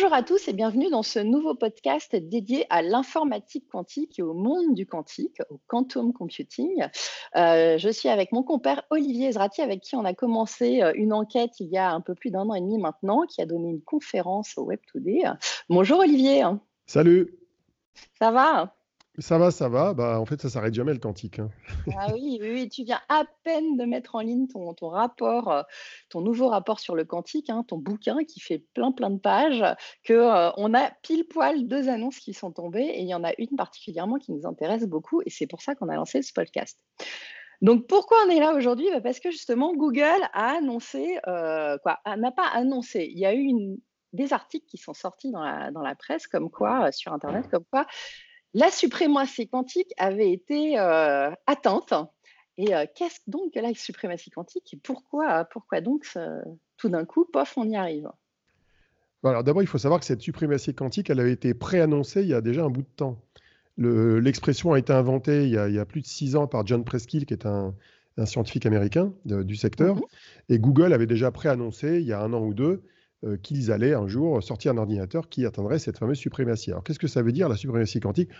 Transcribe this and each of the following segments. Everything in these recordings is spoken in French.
Bonjour à tous et bienvenue dans ce nouveau podcast dédié à l'informatique quantique et au monde du quantique, au quantum computing. Euh, je suis avec mon compère Olivier Ezrati, avec qui on a commencé euh, une enquête il y a un peu plus d'un an et demi maintenant, qui a donné une conférence au Web Today. Bonjour Olivier. Salut. Ça va? Ça va, ça va. Bah, en fait, ça s'arrête jamais le quantique. Hein. Ah oui, oui, tu viens à peine de mettre en ligne ton, rapport, euh, ton nouveau rapport sur le quantique, hein, ton bouquin qui fait plein, plein de pages, que euh, on a pile poil deux annonces qui sont tombées et il y en a une particulièrement qui nous intéresse beaucoup et c'est pour ça qu'on a lancé ce podcast. Donc pourquoi on est là aujourd'hui? Bah, Parce que justement, Google a annoncé, euh, quoi, n'a pas annoncé, il y a eu des articles qui sont sortis dans la presse, comme quoi, sur Internet, comme quoi la suprématie quantique avait été euh, atteinte. Et euh, qu'est-ce donc que la suprématie quantique? Et pourquoi, pourquoi donc tout d'un coup, pof, on y arrive? Alors d'abord, il faut savoir que cette suprématie quantique, elle avait été préannoncée il y a déjà un bout de temps. L'expression a été inventée il y a, plus de six ans par John Preskill, qui est un, scientifique américain du secteur. Mm-hmm. Et Google avait déjà préannoncé il y a un an ou deux euh, qu'ils allaient un jour sortir un ordinateur qui atteindrait cette fameuse suprématie. Alors qu'est-ce que ça veut dire la suprématie quantique?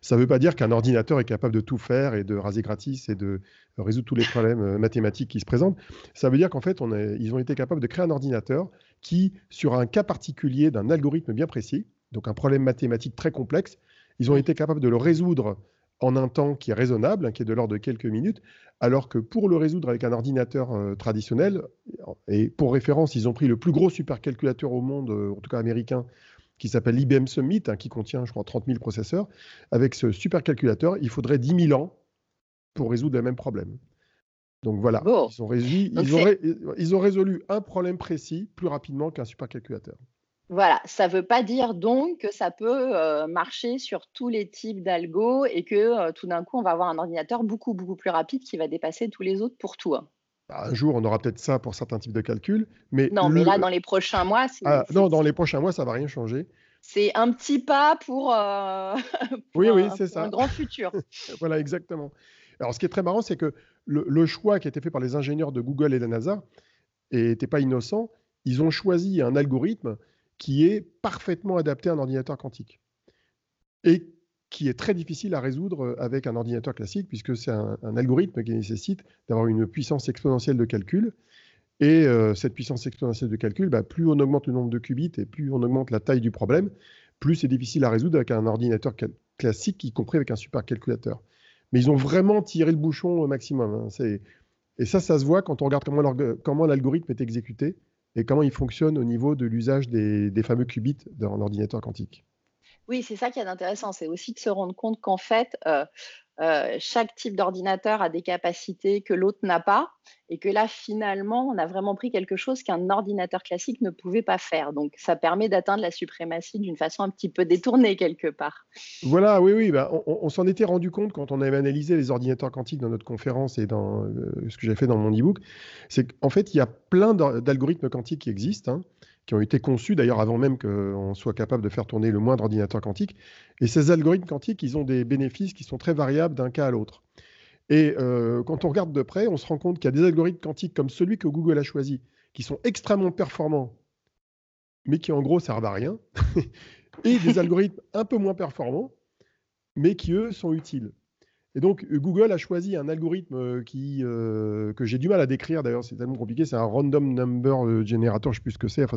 Ça ne veut pas dire qu'un ordinateur est capable de tout faire et de raser gratis et de résoudre tous les problèmes euh, mathématiques qui se présentent. Ça veut dire qu'en fait, ils ont été capables de créer un ordinateur qui, sur un cas particulier d'un algorithme bien précis, donc un problème mathématique très complexe, ils ont été capables de le résoudre en un temps qui est raisonnable, hein, qui est de l'ordre de quelques minutes, alors que pour le résoudre avec un ordinateur euh, traditionnel, et pour référence, ils ont pris le plus gros supercalculateur au monde, euh, en tout cas américain, qui s'appelle l'IBM Summit, hein, qui contient, je crois, 30 000 processeurs. Avec ce supercalculateur, il faudrait 10 000 ans pour résoudre le même problème. Donc voilà, ils, ont ils ont résolu un problème précis plus rapidement qu'un supercalculateur. Voilà, ça ne veut pas dire donc que ça peut euh, marcher sur tous les types d'algo et que euh, tout d'un coup, on va avoir un ordinateur beaucoup, beaucoup plus rapide qui va dépasser tous les autres pour tout. Hein. Bah, un jour, on aura peut-être ça pour certains types de calculs. Mais non, mais là, dans les prochains mois, ah, non, dans les prochains mois, ça ne va rien changer. C'est un petit pas pour, euh, oui, oui, c'est ça. un grand futur. voilà, exactement. Alors, ce qui est très marrant, c'est que le, le, choix qui a été fait par les ingénieurs de Google et de la NASA n'était pas innocent. Ils ont choisi un algorithme qui est parfaitement adapté à un ordinateur quantique et qui est très difficile à résoudre avec un ordinateur classique, puisque c'est un, algorithme qui nécessite d'avoir une puissance exponentielle de calcul. Et euh, cette puissance exponentielle de calcul, bah, plus on augmente le nombre de qubits et plus on augmente la taille du problème, plus c'est difficile à résoudre avec un ordinateur classique, y compris avec un supercalculateur. Mais ils ont vraiment tiré le bouchon au maximum. Hein. Et ça, ça se voit quand on regarde comment l'algorithme est exécuté et comment il fonctionne au niveau de l'usage des, fameux qubits dans l'ordinateur quantique. Oui, c'est ça qui est intéressant, c'est aussi de se rendre compte qu'en fait, euh, euh, chaque type d'ordinateur a des capacités que l'autre n'a pas, et que là, finalement, on a vraiment pris quelque chose qu'un ordinateur classique ne pouvait pas faire. Donc, ça permet d'atteindre la suprématie d'une façon un petit peu détournée quelque part. Voilà, oui, oui, bah, on, s'en était rendu compte quand on avait analysé les ordinateurs quantiques dans notre conférence et dans euh, ce que j'ai fait dans mon e-book. C'est qu'en fait, il y a plein d'algorithmes quantiques qui existent. Hein qui ont été conçus d'ailleurs avant même qu'on soit capable de faire tourner le moindre ordinateur quantique. Et ces algorithmes quantiques, ils ont des bénéfices qui sont très variables d'un cas à l'autre. Et euh, quand on regarde de près, on se rend compte qu'il y a des algorithmes quantiques comme celui que Google a choisi, qui sont extrêmement performants, mais qui en gros servent à rien, et des algorithmes un peu moins performants, mais qui eux sont utiles. Et donc, Google a choisi un algorithme euh, qui, euh, que j'ai du mal à décrire, d'ailleurs, c'est tellement compliqué, c'est un random number euh, generator, je ne sais plus ce que c'est. Enfin,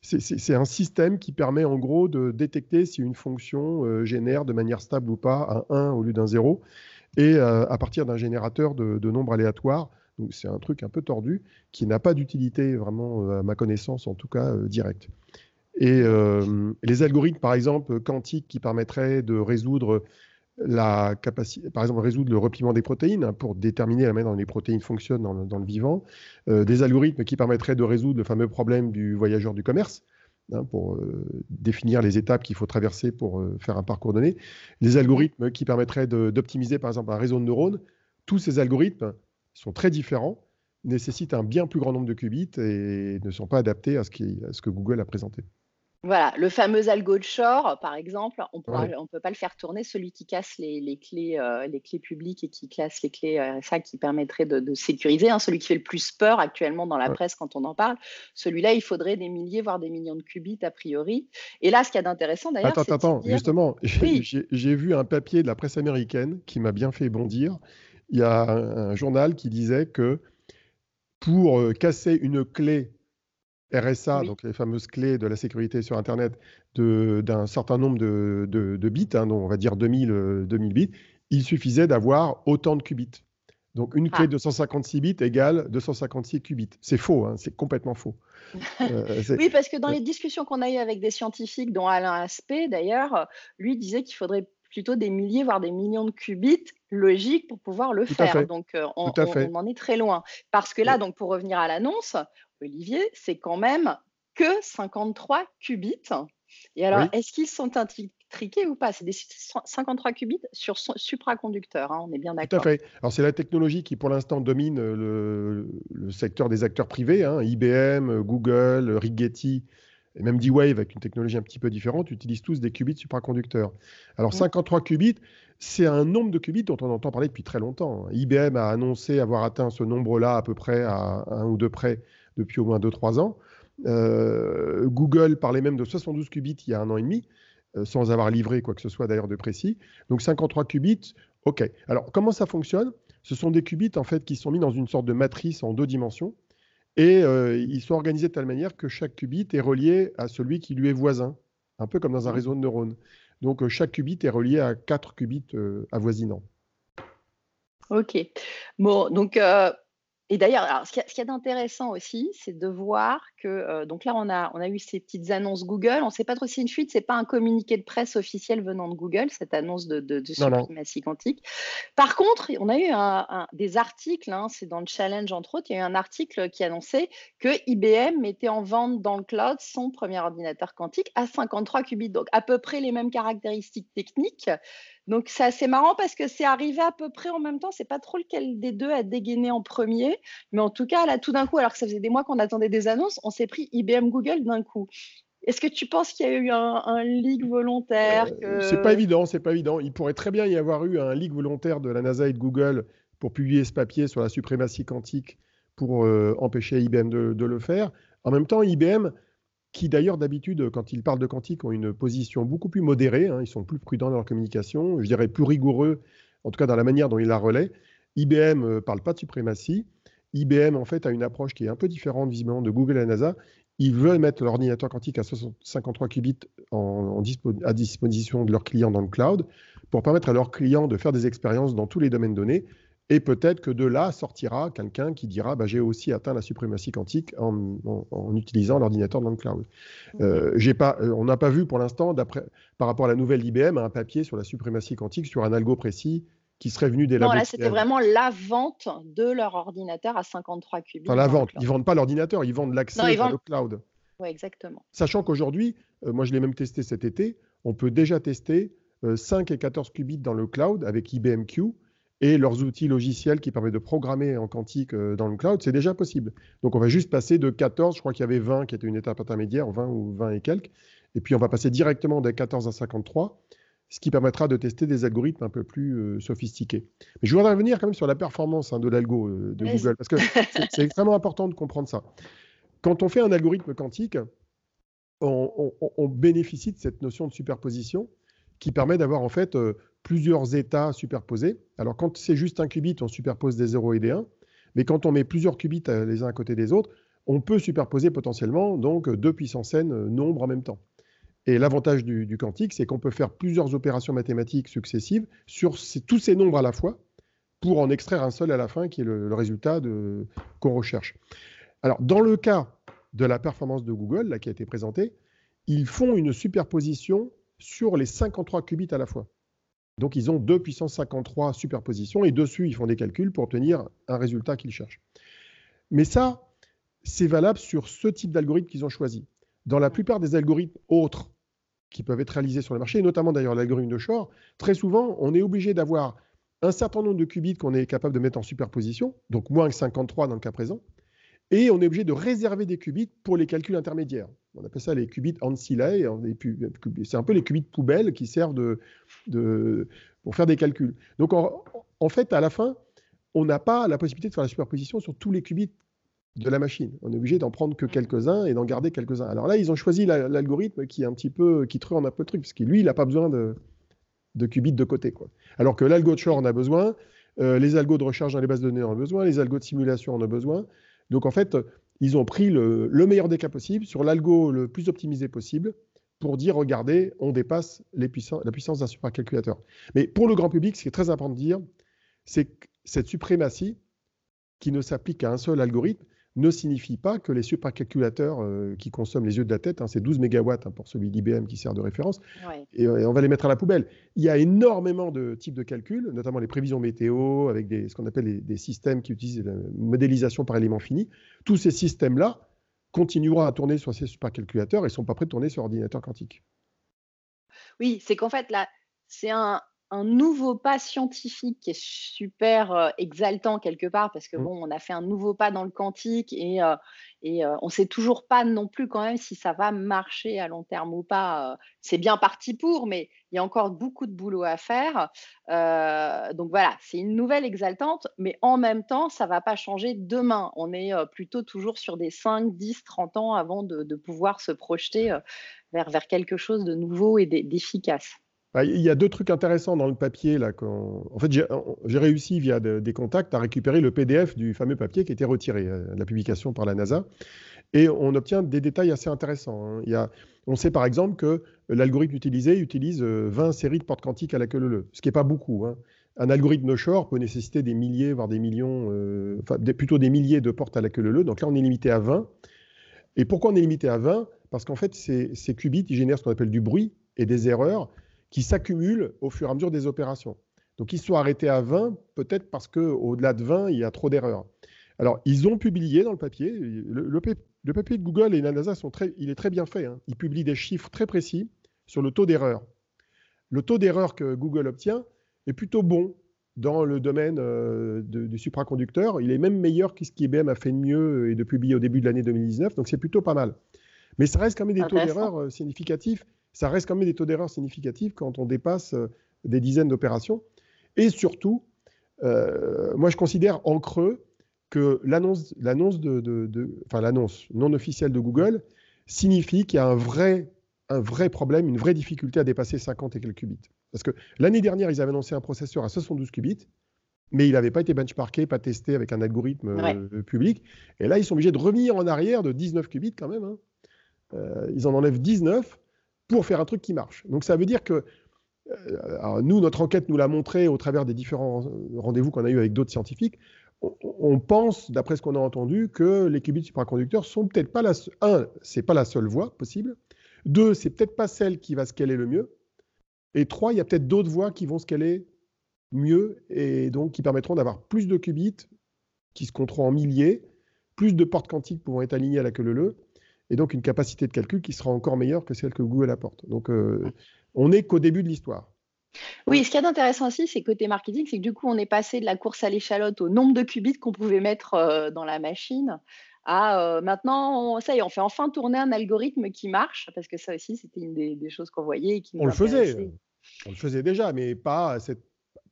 c'est un système qui permet en gros de détecter si une fonction génère de manière stable ou pas un 1 au lieu d'un 0, et à partir d'un générateur de, de nombres aléatoires. C'est un truc un peu tordu qui n'a pas d'utilité vraiment, à ma connaissance, en tout cas, directe. Et les algorithmes, par exemple, quantiques qui permettraient de résoudre la capacité, par exemple, résoudre le repliement des protéines hein, pour déterminer la manière dont les protéines fonctionnent dans le, vivant, euh, des algorithmes qui permettraient de résoudre le fameux problème du voyageur du commerce, hein, pour euh, définir les étapes qu'il faut traverser pour euh, faire un parcours donné, des algorithmes qui permettraient d'optimiser, par exemple, un réseau de neurones. Tous ces algorithmes sont très différents, nécessitent un bien plus grand nombre de qubits et ne sont pas adaptés à ce que Google a présenté. Voilà, le fameux algo de Shor, par exemple, on ne peut pas le faire tourner. Celui qui casse les, clés, euh, les clés publiques et qui classe les clés euh, ça qui permettrait de, sécuriser, hein, celui qui fait le plus peur actuellement dans la presse quand on en parle, celui-là, il faudrait des milliers, voire des millions de qubits a priori. Et là, ce qu'il y a d'intéressant d'ailleurs. Attends, attends, justement, j'ai vu un papier de la presse américaine qui m'a bien fait bondir. Il y a un journal qui disait que pour euh, casser une clé RSA, donc les fameuses clés de la sécurité sur Internet, d'un certain nombre de, bits, hein, on va dire 2000, 2000 euh, bits, il suffisait d'avoir autant de qubits. Donc une clé ah. de 156 bits égale 256 qubits. C'est faux, hein, c'est complètement faux. Euh, oui, parce que dans les discussions qu'on a eues avec des scientifiques, dont Alain Aspect d'ailleurs, lui disait qu'il faudrait plutôt des milliers, voire des millions de qubits logiques pour pouvoir le faire. Donc euh, on, en est très loin. Parce que là, donc pour revenir à l'annonce, Olivier, c'est quand même que 53 qubits. Et alors, est-ce qu'ils sont intriqués ou pas? C'est des 53 qubits sur supraconducteur, hein, on est bien d'accord. Tout à fait. Alors, c'est la technologie qui, pour l'instant, domine le, secteur des acteurs privés. Hein. IBM, Google, Rigetti, et même D-Wave, avec une technologie un petit peu différente, utilisent tous des qubits supraconducteurs. Alors, 53 qubits, c'est un nombre de qubits dont on entend parler depuis très longtemps. IBM a annoncé avoir atteint ce nombre-là à peu près à un ou deux près depuis au moins 2-3 ans. Euh, Google parlait même de 72 qubits il y a un an et demi, euh, sans avoir livré quoi que ce soit d'ailleurs de précis. Donc 53 qubits, ok. Alors comment ça fonctionne? Ce sont des qubits en fait qui sont mis dans une sorte de matrice en deux dimensions et euh, ils sont organisés de telle manière que chaque qubit est relié à celui qui lui est voisin, un peu comme dans un mmh. réseau de neurones. Donc chaque qubit est relié à quatre qubits avoisinants. Ok. Bon, donc et d'ailleurs, ce qui y a, d'intéressant aussi, c'est de voir que, euh, donc là, on a, on a eu ces petites annonces Google. On ne sait pas trop si c'est une fuite, ce n'est pas un communiqué de presse officiel venant de Google, cette annonce de, de, de suprématie quantique. Par contre, on a eu un, des articles, hein, c'est dans le challenge entre autres, il y a eu un article qui annonçait que IBM mettait en vente dans le cloud son premier ordinateur quantique à 53 qubits, donc à peu près les mêmes caractéristiques techniques. Donc c'est assez marrant parce que c'est arrivé à peu près en même temps. C'est pas trop lequel des deux a dégainé en premier, mais en tout cas là, tout d'un coup, alors que ça faisait des mois qu'on attendait des annonces, on s'est pris IBM Google d'un coup. Est-ce que tu penses qu'il y a eu un, leak volontaire euh, C'est pas évident, c'est pas évident. Il pourrait très bien y avoir eu un leak volontaire de la NASA et de Google pour publier ce papier sur la suprématie quantique pour euh, empêcher IBM de, le faire. En même temps, IBM qui d'ailleurs d'habitude, quand ils parlent de quantique, ont une position beaucoup plus modérée, hein, ils sont plus prudents dans leur communication, je dirais plus rigoureux, en tout cas dans la manière dont ils la relaient. IBM ne euh, parle pas de suprématie. IBM, en fait, a une approche qui est un peu différente, visiblement, de Google et NASA. Ils veulent mettre l'ordinateur quantique à 53 qubits à disposition de leurs clients dans le cloud pour permettre à leurs clients de faire des expériences dans tous les domaines donnés et peut-être que de là sortira quelqu'un qui dira bah, j'ai aussi atteint la suprématie quantique en, utilisant l'ordinateur dans le cloud. Euh, pas, euh, on n'a pas vu pour l'instant, par rapport à la nouvelle IBM, un papier sur la suprématie quantique sur un algo précis qui serait venu des Non, là, c'était vraiment la vente de leur ordinateur à 53 qubits. Enfin, la vente. Ils ne vendent pas l'ordinateur, ils vendent l'accès au cloud. Oui, exactement. Sachant qu'aujourd'hui, euh, moi je l'ai même testé cet été, on peut déjà tester 5 et 14 qubits dans le cloud avec IBM Q et leurs outils logiciels qui permettent de programmer en quantique euh, dans le cloud, c'est déjà possible. Donc on va juste passer de 14, je crois qu'il y avait 20 qui était une étape intermédiaire, 20 ou 20 et quelques, et puis on va passer directement de 14 à 53, ce qui permettra de tester des algorithmes un peu plus euh, sophistiqués. Mais je voudrais revenir quand même sur la performance hein, de l'algo euh, de Google, parce que c'est extrêmement important de comprendre ça. Quand on fait un algorithme quantique, on bénéficie de cette notion de superposition qui permet d'avoir en fait plusieurs états superposés. Alors quand c'est juste un qubit, on superpose des 0 et des 1, mais quand on met plusieurs qubits euh, les uns à côté des autres, on peut superposer potentiellement donc deux puissances n euh, nombres en même temps. Et l'avantage du, quantique, c'est qu'on peut faire plusieurs opérations mathématiques successives sur tous ces nombres à la fois pour en extraire un seul à la fin qui est le, résultat qu'on recherche. Alors, dans le cas de la performance de Google, là, qui a été présentée, ils font une superposition sur les 53 qubits à la fois. Donc ils ont 2 puissance 53 superpositions et dessus ils font des calculs pour obtenir un résultat qu'ils cherchent. Mais ça, c'est valable sur ce type d'algorithme qu'ils ont choisi. Dans la plupart des algorithmes autres qui peuvent être réalisés sur le marché, notamment d'ailleurs l'algorithme de Shor, très souvent on est obligé d'avoir un certain nombre de qubits qu'on est capable de mettre en superposition, donc moins que 53 dans le cas présent, et on est obligé de réserver des qubits pour les calculs intermédiaires. On appelle ça les qubits ancillés. C'est un peu les qubits poubelles qui servent de, pour faire des calculs. Donc en, fait, à la fin, on n'a pas la possibilité de faire la superposition sur tous les qubits de la machine. On est obligé d'en prendre que quelques-uns et d'en garder quelques-uns. Alors là, ils ont choisi l'algorithme qui est un petit peu qui truande un peu le truc, parce que lui, il n'a pas besoin de, qubits de côté. Alors que l'algo de Shor en a besoin, euh, les algos de recherche dans les bases de données en ont besoin, les algos de simulation en ont besoin. Donc en fait, ils ont pris le, meilleur des cas possibles sur l'algo le plus optimisé possible pour dire, regardez, on dépasse la puissance d'un supercalculateur. Mais pour le grand public, ce qui est très important de dire, c'est que cette suprématie, qui ne s'applique qu'à un seul algorithme, ne signifie pas que les supercalculateurs euh, qui consomment les yeux de la tête, hein, c'est 12 mégawatts hein, pour celui d'IBM qui sert de référence, et, on va les mettre à la poubelle. Il y a énormément de types de calculs, notamment les prévisions météo, avec des, ce qu'on appelle des systèmes qui utilisent la modélisation par éléments finis. Tous ces systèmes-là continueront à tourner sur ces supercalculateurs et ne sont pas prêts de tourner sur ordinateur quantique. Oui, c'est qu'en fait, là, c'est un, un nouveau pas scientifique qui est super exaltant quelque part parce que mmh. bon, on a fait un nouveau pas dans le quantique et, et on ne sait toujours pas non plus quand même si ça va marcher à long terme ou pas. C'est bien parti pour, mais il y a encore beaucoup de boulot à faire. donc voilà, c'est une nouvelle exaltante, mais en même temps, ça ne va pas changer demain. On est plutôt toujours sur des 5, 10, 30 ans avant de, de pouvoir se projeter vers, vers quelque chose de nouveau et d'efficace. Bah, il y a deux trucs intéressants dans le papier. Là, En fait, j'ai réussi via des contacts à récupérer le PDF du fameux papier qui été retiré euh, de la publication par la NASA. Et on obtient des détails assez intéressants. Hein. On sait par exemple que l'algorithme utilisé utilise 20 euh, séries de portes quantiques à la queue leu, ce qui n'est pas beaucoup. Hein. Un algorithme no shore peut nécessiter des milliers, voire des millions, euh, enfin plutôt des milliers de portes à la queue leu. Donc là, on est limité à 20. Et pourquoi on est limité à 20 Parce qu'en fait, ces, ces qubits, ils génèrent ce qu'on appelle du bruit et des erreurs qui s'accumulent au fur et à mesure des opérations. Donc ils sont arrêtés à 20, peut-être parce qu'au-delà de 20, il y a trop d'erreurs. Alors, ils ont publié dans le papier, le, papier de Google et la NASA, sont très, il est très bien fait. Hein. Ils publient des chiffres très précis sur le taux d'erreur. Le taux d'erreur que Google obtient est plutôt bon dans le domaine euh, du supraconducteur. Il est même meilleur que ce qu'IBM a fait de mieux et de publier au début de l'année 2019, donc c'est plutôt pas mal. Mais ça reste quand même des taux d'erreur euh, significatifs ça reste quand même des taux d'erreur significatifs quand on dépasse euh, des dizaines d'opérations. Et surtout, euh, moi je considère en creux que l'annonce, de, enfin non officielle de Google signifie qu'il y a un vrai, un vrai problème, une vraie difficulté à dépasser 50 et quelques qubits. Parce que l'année dernière, ils avaient annoncé un processeur à 72 qubits, mais il n'avait pas été benchmarké, pas testé avec un algorithme euh, public. Et là, ils sont obligés de revenir en arrière de 19 qubits quand même. Hein. ils en enlèvent 19 pour faire un truc qui marche. Donc ça veut dire que euh, nous, notre enquête nous l'a montré au travers des différents rendez-vous qu'on a eu avec d'autres scientifiques. On, pense, d'après ce qu'on a entendu, que les qubits supraconducteurs sont peut-être pas la un, c'est pas la seule voie possible. Deux, c'est peut-être pas celle qui va scaler le mieux. Et trois, il y a peut-être d'autres voies qui vont scaler mieux et donc qui permettront d'avoir plus de qubits qui se compteront en milliers, plus de portes quantiques pouvant être alignées à la queue leu et donc une capacité de calcul qui sera encore meilleure que celle que Google apporte. Donc, euh, on n'est qu'au début de l'histoire. Oui, ce qui est intéressant aussi, c'est côté marketing, c'est que du coup, on est passé de la course à l'échalote au nombre de qubits qu'on pouvait mettre euh, dans la machine à euh, maintenant, ça y est, on fait enfin tourner un algorithme qui marche, parce que ça aussi, c'était une des, choses qu'on voyait et qui On le faisait, on le faisait déjà, mais pas,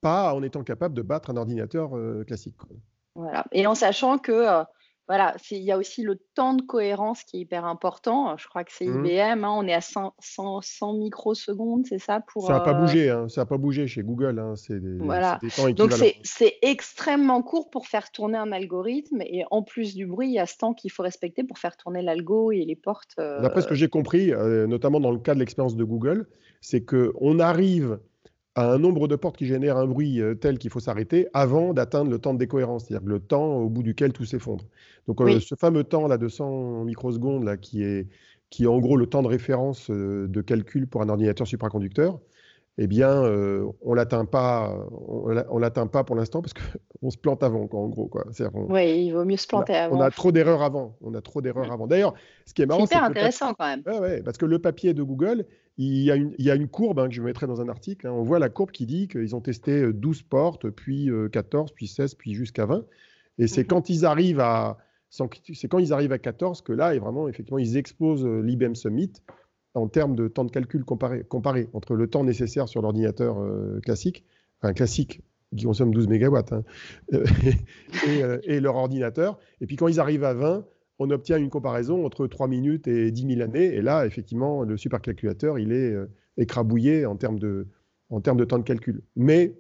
pas en étant capable de battre un ordinateur classique. Voilà, et en sachant que voilà, il y a aussi le temps de cohérence qui est hyper important. Je crois que c'est mmh. IBM, hein, on est à 100, 100, microsecondes, c'est ça pour, Ça n'a pas euh, bougé, hein, ça n'a pas bougé chez Google. Hein, c'est des, voilà. Donc c'est extrêmement court pour faire tourner un algorithme et en plus du bruit, il y a ce temps qu'il faut respecter pour faire tourner l'algo et les portes. Euh, D'après ce que j'ai compris, euh, notamment dans le cas de l'expérience de Google, c'est qu'on arrive à un nombre de portes qui génèrent un bruit euh, tel qu'il faut s'arrêter avant d'atteindre le temps de décohérence, c'est-à-dire le temps au bout duquel tout s'effondre. Donc euh, ce fameux temps là de 100 microsecondes là qui est qui est en gros le temps de référence euh, de calcul pour un ordinateur supraconducteur, eh bien, euh, on l'atteint pas, on l'atteint pas pour l'instant parce qu'on se plante avant, quoi, en gros, quoi. oui, il vaut mieux se planter avant. On a trop d'erreurs avant. On a trop d'erreurs avant. D'ailleurs, ce qui est marrant, c'est hyper intéressant quand même. Ouais, parce que le papier de Google, il y a une, il y a une courbe hein, que je mettrai dans un article. Hein. On voit la courbe qui dit qu'ils ont testé 12 euh, portes, puis 14, euh, puis 16, puis jusqu'à 20. Et c'est mhm. quand ils arrivent à, C'est quand ils arrivent à 14 que là, et vraiment, effectivement, ils explosent l'IBM Summit en termes de temps de calcul comparé, comparé entre le temps nécessaire sur l'ordinateur classique, enfin classique, qui consomme 12 mégawatts, hein, et, et, leur ordinateur. Et puis quand ils arrivent à 20, on obtient une comparaison entre 3 minutes et 10 000 années. Et là, effectivement, le supercalculateur, il est euh, écrabouillé en termes, de, en termes de temps de calcul. Mais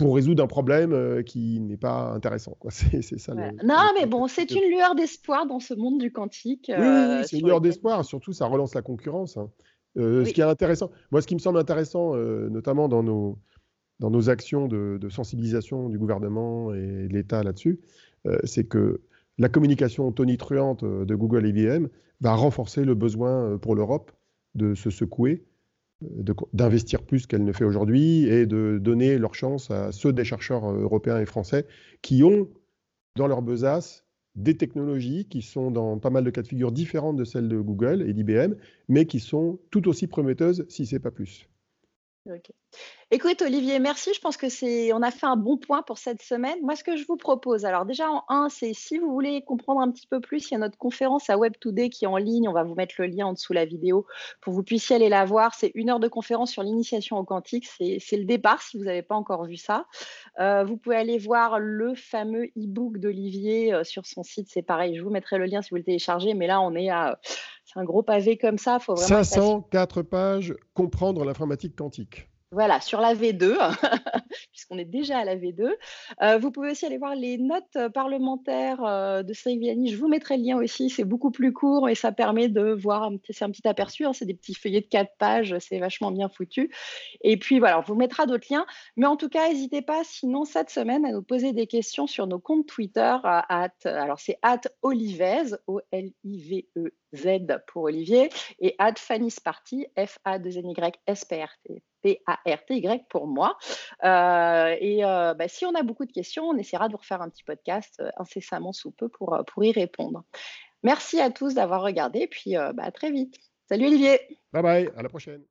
pour résoudre un problème euh, qui n'est pas intéressant. C'est, ça. non, mais bon, c'est une lueur d'espoir dans ce monde du quantique. oui, euh, c'est une lueur d'espoir. Surtout, ça relance la concurrence. Hein. Ce qui est intéressant, moi, ce qui me semble intéressant, notamment dans nos, dans nos actions de, de, sensibilisation du gouvernement et de l'État là-dessus, c'est que la communication tonitruante euh, de Google et IBM va renforcer le besoin euh, pour l'Europe de se secouer, euh, d'investir plus qu'elle ne fait aujourd'hui et de donner leur chance à ceux des chercheurs européens et français qui ont dans leur besace des technologies qui sont dans pas mal de cas de figure différentes de celles de Google et d'IBM, mais qui sont tout aussi prometteuses, si ce n'est pas plus. Écoute, Olivier, merci. Je pense que c'est, on a fait un bon point pour cette semaine. Moi, ce que je vous propose, alors déjà en un, c'est si vous voulez comprendre un petit peu plus, il y a notre conférence à Web Today qui est en ligne. On va vous mettre le lien en dessous de la vidéo pour que vous puissiez aller la voir. C'est une heure de conférence sur l'initiation au quantique. C'est le départ si vous n'avez pas encore vu ça. Euh, vous pouvez aller voir le fameux e-book d'Olivier euh, sur son site. C'est pareil. Je vous mettrai le lien si vous le téléchargez. Mais là, on est à c'est un gros pavé comme ça. Faut vraiment 504 pages, comprendre l'informatique quantique. Voilà, sur la V2, puisqu'on est déjà à la V2. Euh, vous pouvez aussi aller voir les notes euh, parlementaires euh, de Cédric Villani. Je vous mettrai le lien aussi. C'est beaucoup plus court et ça permet de voir, c'est un petit aperçu. Hein. c'est des petits feuillets de quatre pages. C'est vachement bien foutu. Et puis voilà, on vous mettra d'autres liens. Mais en tout cas, n'hésitez pas, sinon, cette semaine, à nous poser des questions sur nos comptes Twitter. alors, c'est at Olivez, O-L-I-V-E-Z pour Olivier, et at Fanny Sparty, F-A-2-N-Y-S-P-R-T. P-A-R-T-Y pour moi. Euh, et euh, bah, si on a beaucoup de questions, on essaiera de vous refaire un petit podcast euh, incessamment sous peu pour, pour y répondre. Merci à tous d'avoir regardé, et puis bah, à très vite. Salut Olivier. Bye bye, à la prochaine.